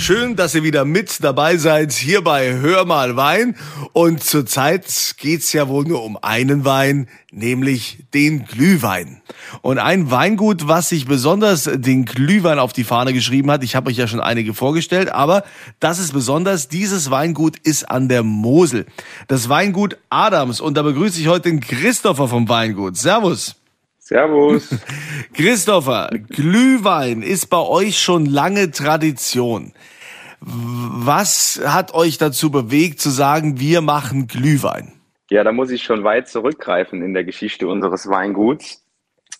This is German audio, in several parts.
Schön, dass ihr wieder mit dabei seid hier bei Hör mal Wein. Und zurzeit geht's ja wohl nur um einen Wein, nämlich den Glühwein. Und ein Weingut, was sich besonders den Glühwein auf die Fahne geschrieben hat, ich habe euch ja schon einige vorgestellt, aber das ist besonders, dieses Weingut ist an der Mosel. Das Weingut Adams. Und da begrüße ich heute den Christopher vom Weingut. Servus. Servus. Christopher, Glühwein ist bei euch schon lange Tradition. Was hat euch dazu bewegt zu sagen, wir machen Glühwein? Ja, da muss ich schon weit zurückgreifen in der Geschichte unseres Weinguts.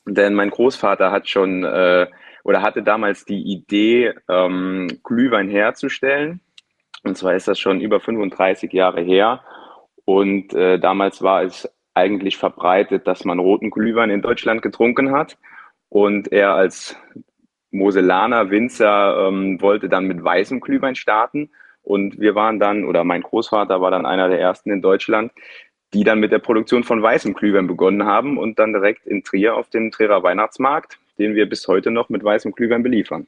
Denn mein Großvater hat schon äh, oder hatte damals die Idee, ähm, Glühwein herzustellen. Und zwar ist das schon über 35 Jahre her. Und äh, damals war es eigentlich verbreitet, dass man roten Glühwein in Deutschland getrunken hat. Und er als Moselaner Winzer ähm, wollte dann mit weißem Glühwein starten. Und wir waren dann, oder mein Großvater war dann einer der ersten in Deutschland, die dann mit der Produktion von weißem Glühwein begonnen haben und dann direkt in Trier auf dem Trierer Weihnachtsmarkt, den wir bis heute noch mit weißem Glühwein beliefern.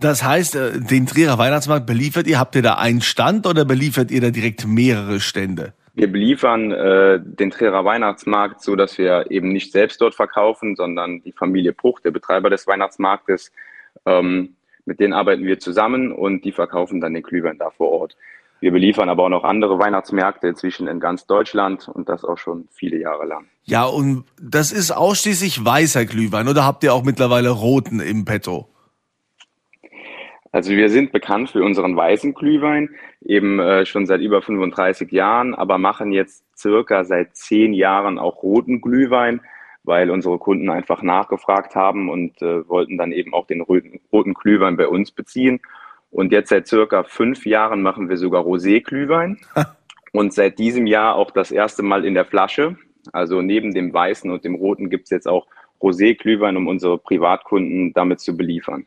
Das heißt, äh, den Trierer Weihnachtsmarkt beliefert ihr, habt ihr da einen Stand oder beliefert ihr da direkt mehrere Stände? Wir beliefern äh, den Trierer Weihnachtsmarkt so, dass wir eben nicht selbst dort verkaufen, sondern die Familie Bruch, der Betreiber des Weihnachtsmarktes, ähm, mit denen arbeiten wir zusammen und die verkaufen dann den Glühwein da vor Ort. Wir beliefern aber auch noch andere Weihnachtsmärkte inzwischen in ganz Deutschland und das auch schon viele Jahre lang. Ja, und das ist ausschließlich weißer Glühwein oder habt ihr auch mittlerweile roten im Petto? Also wir sind bekannt für unseren weißen Glühwein, eben äh, schon seit über 35 Jahren, aber machen jetzt circa seit zehn Jahren auch roten Glühwein, weil unsere Kunden einfach nachgefragt haben und äh, wollten dann eben auch den roten, roten Glühwein bei uns beziehen. Und jetzt seit circa fünf Jahren machen wir sogar Rosé-Glühwein und seit diesem Jahr auch das erste Mal in der Flasche. Also neben dem weißen und dem roten gibt es jetzt auch Rosé-Glühwein, um unsere Privatkunden damit zu beliefern.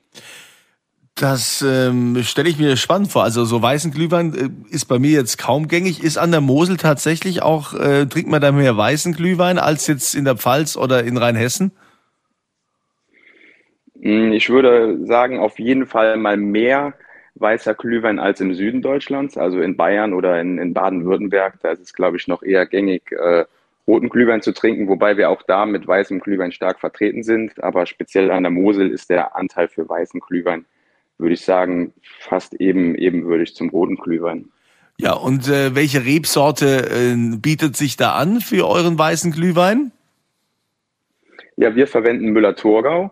Das ähm, stelle ich mir spannend vor. Also so weißen Glühwein äh, ist bei mir jetzt kaum gängig. Ist an der Mosel tatsächlich auch, äh, trinkt man da mehr weißen Glühwein als jetzt in der Pfalz oder in Rheinhessen? Hm, ich würde sagen, auf jeden Fall mal mehr weißer Glühwein als im Süden Deutschlands, also in Bayern oder in, in Baden-Württemberg. Da ist es, glaube ich, noch eher gängig, äh, roten Glühwein zu trinken, wobei wir auch da mit weißem Glühwein stark vertreten sind. Aber speziell an der Mosel ist der Anteil für weißen Glühwein würde ich sagen, fast eben ebenwürdig zum roten Glühwein. Ja, und äh, welche Rebsorte äh, bietet sich da an für euren weißen Glühwein? Ja, wir verwenden Müller-Thurgau.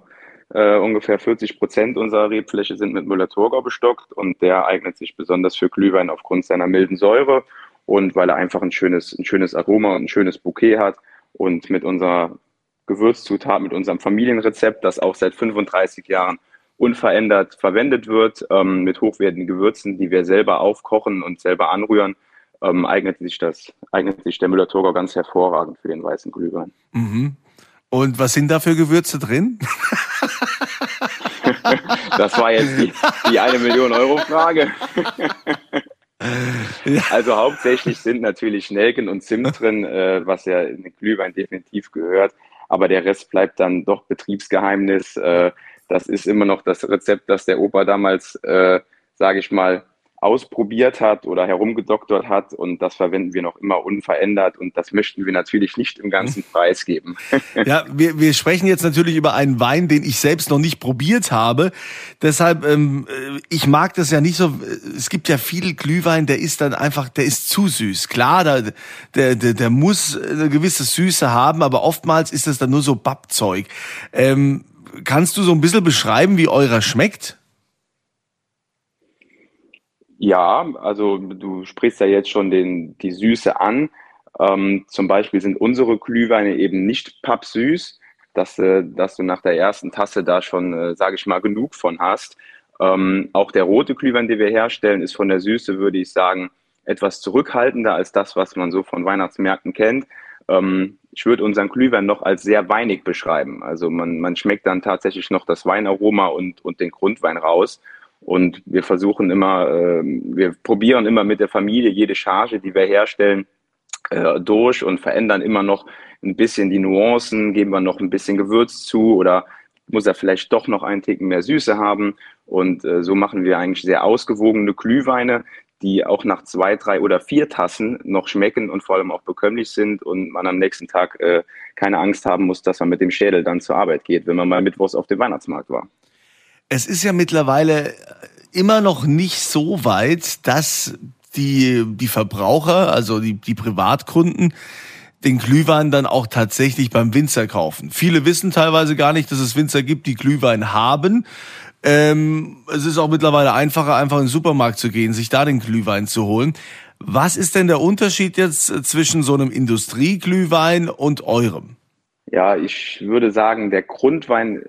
Äh, ungefähr 40 Prozent unserer Rebfläche sind mit Müller-Thurgau bestockt und der eignet sich besonders für Glühwein aufgrund seiner milden Säure und weil er einfach ein schönes, ein schönes Aroma und ein schönes Bouquet hat. Und mit unserer Gewürzzutat, mit unserem Familienrezept, das auch seit 35 Jahren unverändert verwendet wird, ähm, mit hochwertigen Gewürzen, die wir selber aufkochen und selber anrühren, ähm, eignet sich das, eignet sich der Müller-Thurgau ganz hervorragend für den weißen Glühwein. Mhm. Und was sind da für Gewürze drin? das war jetzt die, die eine Million Euro Frage. Also hauptsächlich sind natürlich Nelken und Zimt drin, äh, was ja in den Glühwein definitiv gehört. Aber der Rest bleibt dann doch Betriebsgeheimnis. Äh, das ist immer noch das Rezept, das der Opa damals, äh, sage ich mal, ausprobiert hat oder herumgedoktert hat und das verwenden wir noch immer unverändert und das möchten wir natürlich nicht im ganzen Preis geben. ja, wir, wir sprechen jetzt natürlich über einen Wein, den ich selbst noch nicht probiert habe. Deshalb, ähm, äh, ich mag das ja nicht so. Es gibt ja viel Glühwein, der ist dann einfach, der ist zu süß. Klar, der, der, der, der muss eine gewisse Süße haben, aber oftmals ist das dann nur so Bappzeug. Ähm, kannst du so ein bisschen beschreiben, wie eurer schmeckt? Ja, also du sprichst ja jetzt schon den, die Süße an. Ähm, zum Beispiel sind unsere Glühweine eben nicht pappsüß, dass, äh, dass du nach der ersten Tasse da schon, äh, sage ich mal, genug von hast. Ähm, auch der rote Glühwein, den wir herstellen, ist von der Süße, würde ich sagen, etwas zurückhaltender als das, was man so von Weihnachtsmärkten kennt. Ähm, ich würde unseren Glühwein noch als sehr weinig beschreiben. Also man, man schmeckt dann tatsächlich noch das Weinaroma und, und den Grundwein raus. Und wir versuchen immer, äh, wir probieren immer mit der Familie jede Charge, die wir herstellen, äh, durch und verändern immer noch ein bisschen die Nuancen, geben wir noch ein bisschen Gewürz zu oder muss er vielleicht doch noch einen Ticken mehr Süße haben. Und äh, so machen wir eigentlich sehr ausgewogene Glühweine, die auch nach zwei, drei oder vier Tassen noch schmecken und vor allem auch bekömmlich sind und man am nächsten Tag äh, keine Angst haben muss, dass man mit dem Schädel dann zur Arbeit geht, wenn man mal mittwochs auf dem Weihnachtsmarkt war. Es ist ja mittlerweile immer noch nicht so weit, dass die, die Verbraucher, also die, die Privatkunden, den Glühwein dann auch tatsächlich beim Winzer kaufen. Viele wissen teilweise gar nicht, dass es Winzer gibt, die Glühwein haben. Ähm, es ist auch mittlerweile einfacher, einfach in den Supermarkt zu gehen, sich da den Glühwein zu holen. Was ist denn der Unterschied jetzt zwischen so einem Industrieglühwein und eurem? Ja, ich würde sagen, der Grundwein,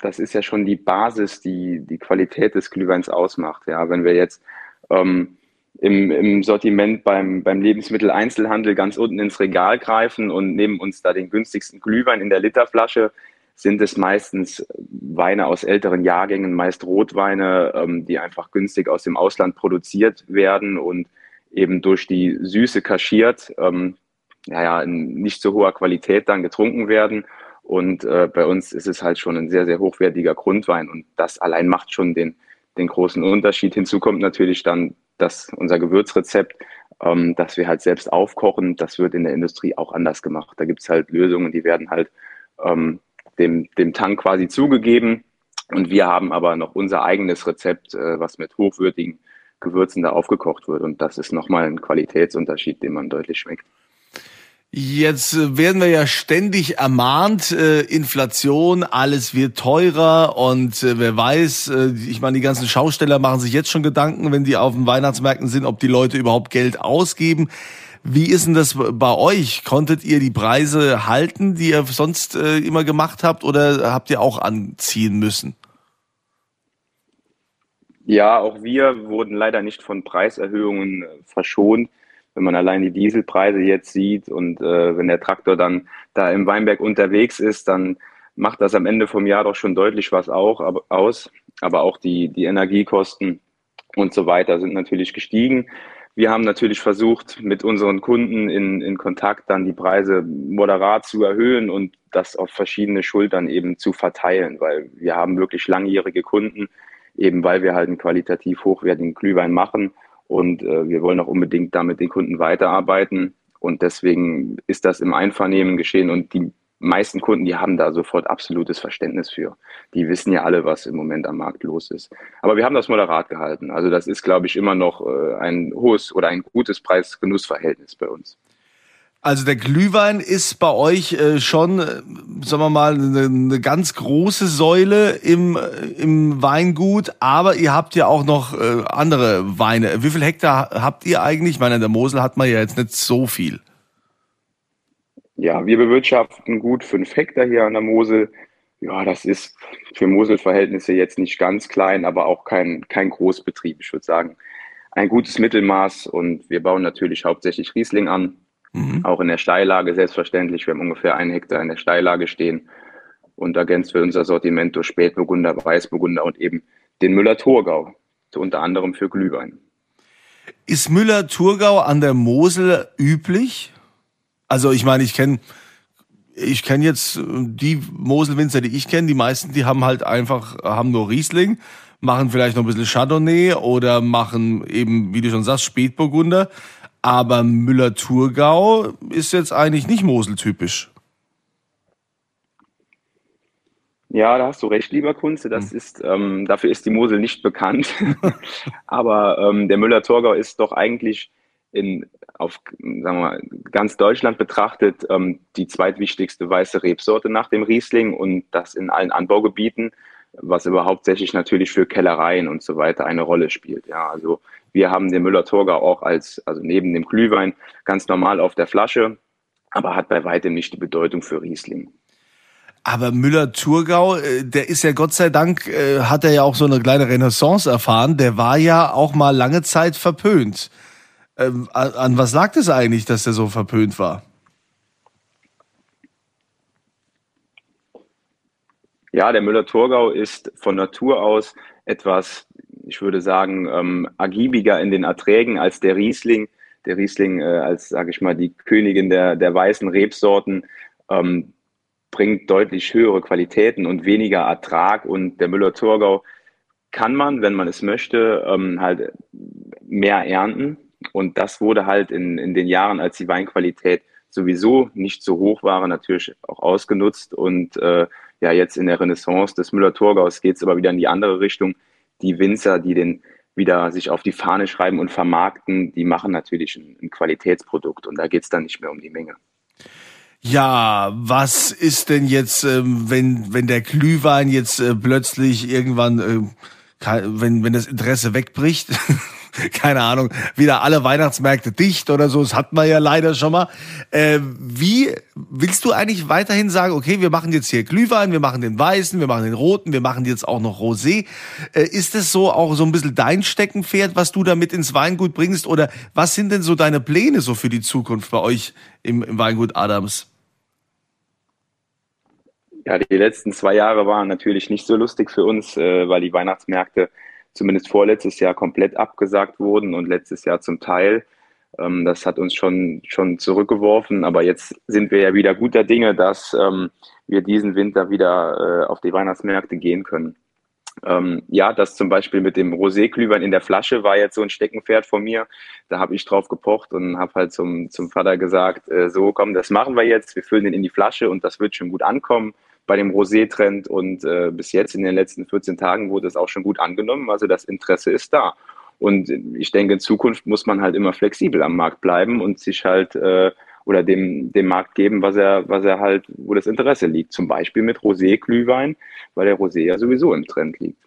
das ist ja schon die Basis, die die Qualität des Glühweins ausmacht. Ja, wenn wir jetzt ähm, im, im Sortiment beim, beim Lebensmitteleinzelhandel ganz unten ins Regal greifen und nehmen uns da den günstigsten Glühwein in der Literflasche, sind es meistens Weine aus älteren Jahrgängen, meist Rotweine, ähm, die einfach günstig aus dem Ausland produziert werden und eben durch die Süße kaschiert, ähm, naja, in nicht so hoher Qualität dann getrunken werden. Und äh, bei uns ist es halt schon ein sehr, sehr hochwertiger Grundwein und das allein macht schon den, den großen Unterschied. Hinzu kommt natürlich dann dass unser Gewürzrezept, ähm, das wir halt selbst aufkochen, das wird in der Industrie auch anders gemacht. Da gibt es halt Lösungen, die werden halt ähm, dem, dem Tank quasi zugegeben. Und wir haben aber noch unser eigenes Rezept, äh, was mit hochwürdigen Gewürzen da aufgekocht wird. Und das ist nochmal ein Qualitätsunterschied, den man deutlich schmeckt. Jetzt äh, werden wir ja ständig ermahnt, äh, Inflation, alles wird teurer und äh, wer weiß, äh, ich meine, die ganzen Schausteller machen sich jetzt schon Gedanken, wenn die auf den Weihnachtsmärkten sind, ob die Leute überhaupt Geld ausgeben. Wie ist denn das bei euch? Konntet ihr die Preise halten, die ihr sonst äh, immer gemacht habt oder habt ihr auch anziehen müssen? Ja, auch wir wurden leider nicht von Preiserhöhungen äh, verschont wenn man allein die Dieselpreise jetzt sieht und äh, wenn der Traktor dann da im Weinberg unterwegs ist, dann macht das am Ende vom Jahr doch schon deutlich was auch aber, aus. Aber auch die, die Energiekosten und so weiter sind natürlich gestiegen. Wir haben natürlich versucht, mit unseren Kunden in, in Kontakt dann die Preise moderat zu erhöhen und das auf verschiedene Schultern eben zu verteilen, weil wir haben wirklich langjährige Kunden, eben weil wir halt einen qualitativ hochwertigen Glühwein machen und äh, wir wollen auch unbedingt damit den Kunden weiterarbeiten. Und deswegen ist das im Einvernehmen geschehen. Und die meisten Kunden, die haben da sofort absolutes Verständnis für. Die wissen ja alle, was im Moment am Markt los ist. Aber wir haben das moderat gehalten. Also das ist, glaube ich, immer noch äh, ein hohes oder ein gutes Preis-Genuss-Verhältnis bei uns. Also der Glühwein ist bei euch äh, schon, äh, sagen wir mal, eine, ganz große Säule im, im Weingut, aber ihr habt ja auch noch andere Weine. Wie viel Hektar habt ihr eigentlich? Ich meine, in der Mosel hat man ja jetzt nicht so viel. Ja, wir bewirtschaften gut fünf Hektar hier an der Mosel. Ja, das ist für Moselverhältnisse jetzt nicht ganz klein, aber auch kein, kein Großbetrieb. Ich würde sagen, ein gutes Mittelmaß und wir bauen natürlich hauptsächlich Riesling an Mhm. Auch in der Steillage selbstverständlich. Wir haben ungefähr einen Hektar in der Steillage stehen und ergänzt wir unser Sortiment durch Spätburgunder, Weißburgunder und eben den Müller-Thurgau, unter anderem für Glühwein. Ist Müller-Thurgau an der Mosel üblich? Also ich meine, ich kenne ich kenne jetzt die Moselwinzer, die ich kenne, die meisten, die haben halt einfach, haben nur Riesling, machen vielleicht noch ein bisschen Chardonnay oder machen eben, wie du schon sagst, Spätburgunder. Aber Müller-Thurgau ist jetzt eigentlich nicht Mosel-typisch. Ja, da hast du recht, lieber Kunze. Das hm. ist, ähm, dafür ist die Mosel nicht bekannt. Aber ähm, der Müller-Thurgau ist doch eigentlich in, auf sagen wir mal, ganz Deutschland betrachtet ähm, die zweitwichtigste weiße Rebsorte nach dem Riesling und das in allen Anbaugebieten, was aber hauptsächlich natürlich für Kellereien und so weiter eine Rolle spielt. Ja, also wir haben den Müller-Thurgau auch als, also neben dem Glühwein ganz normal auf der Flasche, aber hat bei weitem nicht die Bedeutung für Riesling. Aber Müller-Thurgau, äh, der ist ja Gott sei Dank, äh, hat er ja auch so eine kleine Renaissance erfahren. Der war ja auch mal lange Zeit verpönt. Ähm, an was lag es eigentlich, dass der so verpönt war? Ja, der Müller-Thurgau ist von Natur aus etwas ich würde sagen, ähm, agiebiger in den Erträgen als der Riesling, der Riesling äh, als, sage ich mal, die Königin der, der weißen Rebsorten ähm, bringt deutlich höhere Qualitäten und weniger Ertrag. Und der Müller-Thurgau kann man, wenn man es möchte, ähm, halt mehr ernten. Und das wurde halt in, in den Jahren, als die Weinqualität sowieso nicht so hoch war, natürlich auch ausgenutzt. Und äh, ja, jetzt in der Renaissance des Müller-Thurgaus geht es aber wieder in die andere Richtung. Die Winzer, die den wieder sich auf die Fahne schreiben und vermarkten, die machen natürlich ein, ein Qualitätsprodukt und da geht es dann nicht mehr um die Menge. Ja, was ist denn jetzt, ähm, wenn, wenn der Glühwein jetzt äh, plötzlich irgendwann, äh, wenn, wenn das Interesse wegbricht? keine Ahnung, wieder alle Weihnachtsmärkte dicht oder so, das hatten wir ja leider schon mal. Äh, wie willst du eigentlich weiterhin sagen, okay, wir machen jetzt hier Glühwein, wir machen den weißen, wir machen den roten, wir machen jetzt auch noch Rosé. Äh, ist es so auch so ein bisschen dein Steckenpferd, was du damit ins Weingut bringst oder was sind denn so deine Pläne so für die Zukunft bei euch im, im Weingut Adams? Ja, die letzten zwei Jahre waren natürlich nicht so lustig für uns, äh, weil die Weihnachtsmärkte zumindest vorletztes Jahr komplett abgesagt wurden und letztes Jahr zum Teil. Ähm, das hat uns schon, schon zurückgeworfen, aber jetzt sind wir ja wieder guter Dinge, dass ähm, wir diesen Winter wieder äh, auf die Weihnachtsmärkte gehen können. Ähm, ja, das zum Beispiel mit dem Rosé-Glühwein in der Flasche war jetzt so ein Steckenpferd von mir. Da habe ich drauf gepocht und habe halt zum, zum Vater gesagt, äh, so komm, das machen wir jetzt, wir füllen den in die Flasche und das wird schon gut ankommen bei dem Rosé-Trend und äh, bis jetzt in den letzten 14 Tagen wurde es auch schon gut angenommen. Also das Interesse ist da. Und ich denke, in Zukunft muss man halt immer flexibel am Markt bleiben und sich halt äh, oder dem, dem Markt geben, was er, was er halt, wo das Interesse liegt. Zum Beispiel mit Rosé-Glühwein, weil der Rosé ja sowieso im Trend liegt.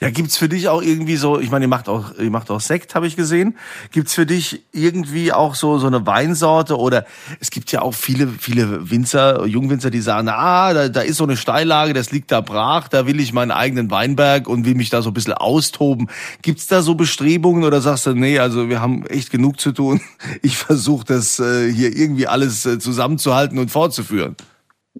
Ja, gibt's für dich auch irgendwie so, ich meine, ihr macht auch, ihr macht auch Sekt, habe ich gesehen. Gibt's für dich irgendwie auch so, so eine Weinsorte oder es gibt ja auch viele, viele Winzer, Jungwinzer, die sagen, ah, da, da ist so eine Steillage, das liegt da brach, da will ich meinen eigenen Weinberg und will mich da so ein bisschen austoben. Gibt's da so Bestrebungen oder sagst du, nee, also wir haben echt genug zu tun. Ich versuche das äh, hier irgendwie alles äh, zusammenzuhalten und fortzuführen.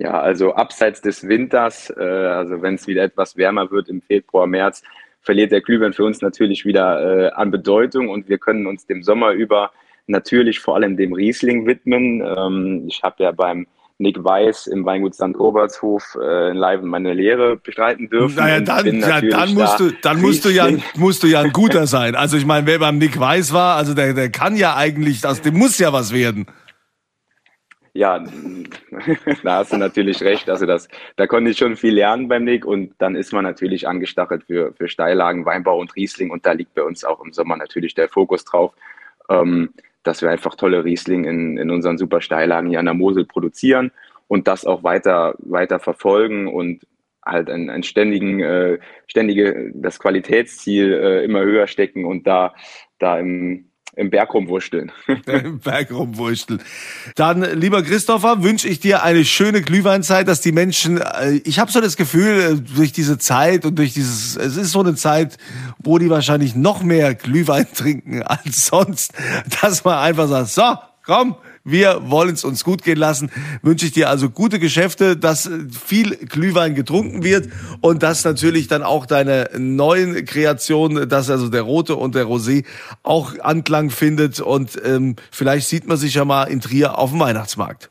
Ja, also abseits des Winters, äh, also wenn es wieder etwas wärmer wird im Februar, März, verliert der Glühwein für uns natürlich wieder äh, an Bedeutung und wir können uns dem Sommer über natürlich vor allem dem Riesling widmen. Ähm, ich habe ja beim Nick Weiß im Weingut St. Obertshof äh, in Live meine Lehre bestreiten dürfen. Naja, dann, ja, dann musst du, dann musst du ja, musst du ja ein guter sein. Also ich meine, wer beim Nick Weiß war, also der, der kann ja eigentlich, das, dem muss ja was werden. Ja, da hast du natürlich recht. Also das, da konnte ich schon viel lernen beim Nick und dann ist man natürlich angestachelt für, für Steillagen, Weinbau und Riesling und da liegt bei uns auch im Sommer natürlich der Fokus drauf, ähm, dass wir einfach tolle Riesling in, in unseren super Steillagen hier an der Mosel produzieren und das auch weiter, weiter verfolgen und halt ein, ein ständigen, äh, ständige, das Qualitätsziel äh, immer höher stecken und da, da im, im Berg rumwurschteln. Im Berg rumwurschteln. Dann, lieber Christopher, wünsche ich dir eine schöne Glühweinzeit, dass die Menschen, äh, ich habe so das Gefühl, äh, durch diese Zeit und durch dieses, es ist so eine Zeit, wo die wahrscheinlich noch mehr Glühwein trinken als sonst, dass man einfach sagt, so, komm, wir wollen es uns gut gehen lassen. Wünsche ich dir also gute Geschäfte, dass viel Glühwein getrunken wird und dass natürlich dann auch deine neuen Kreationen, dass also der rote und der Rosé auch Anklang findet und ähm, vielleicht sieht man sich ja mal in Trier auf dem Weihnachtsmarkt.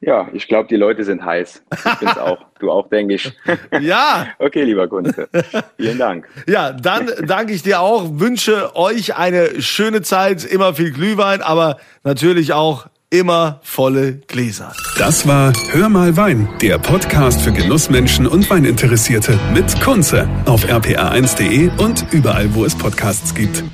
Ja, ich glaube, die Leute sind heiß. Ich bin's auch. Du auch, denke ich. Ja. okay, lieber Kunze. Vielen Dank. Ja, dann danke ich dir auch. Wünsche euch eine schöne Zeit, immer viel Glühwein, aber natürlich auch immer volle Gläser. Das war Hör mal Wein, der Podcast für Genussmenschen und Weininteressierte mit Kunze auf rpa1.de und überall, wo es Podcasts gibt.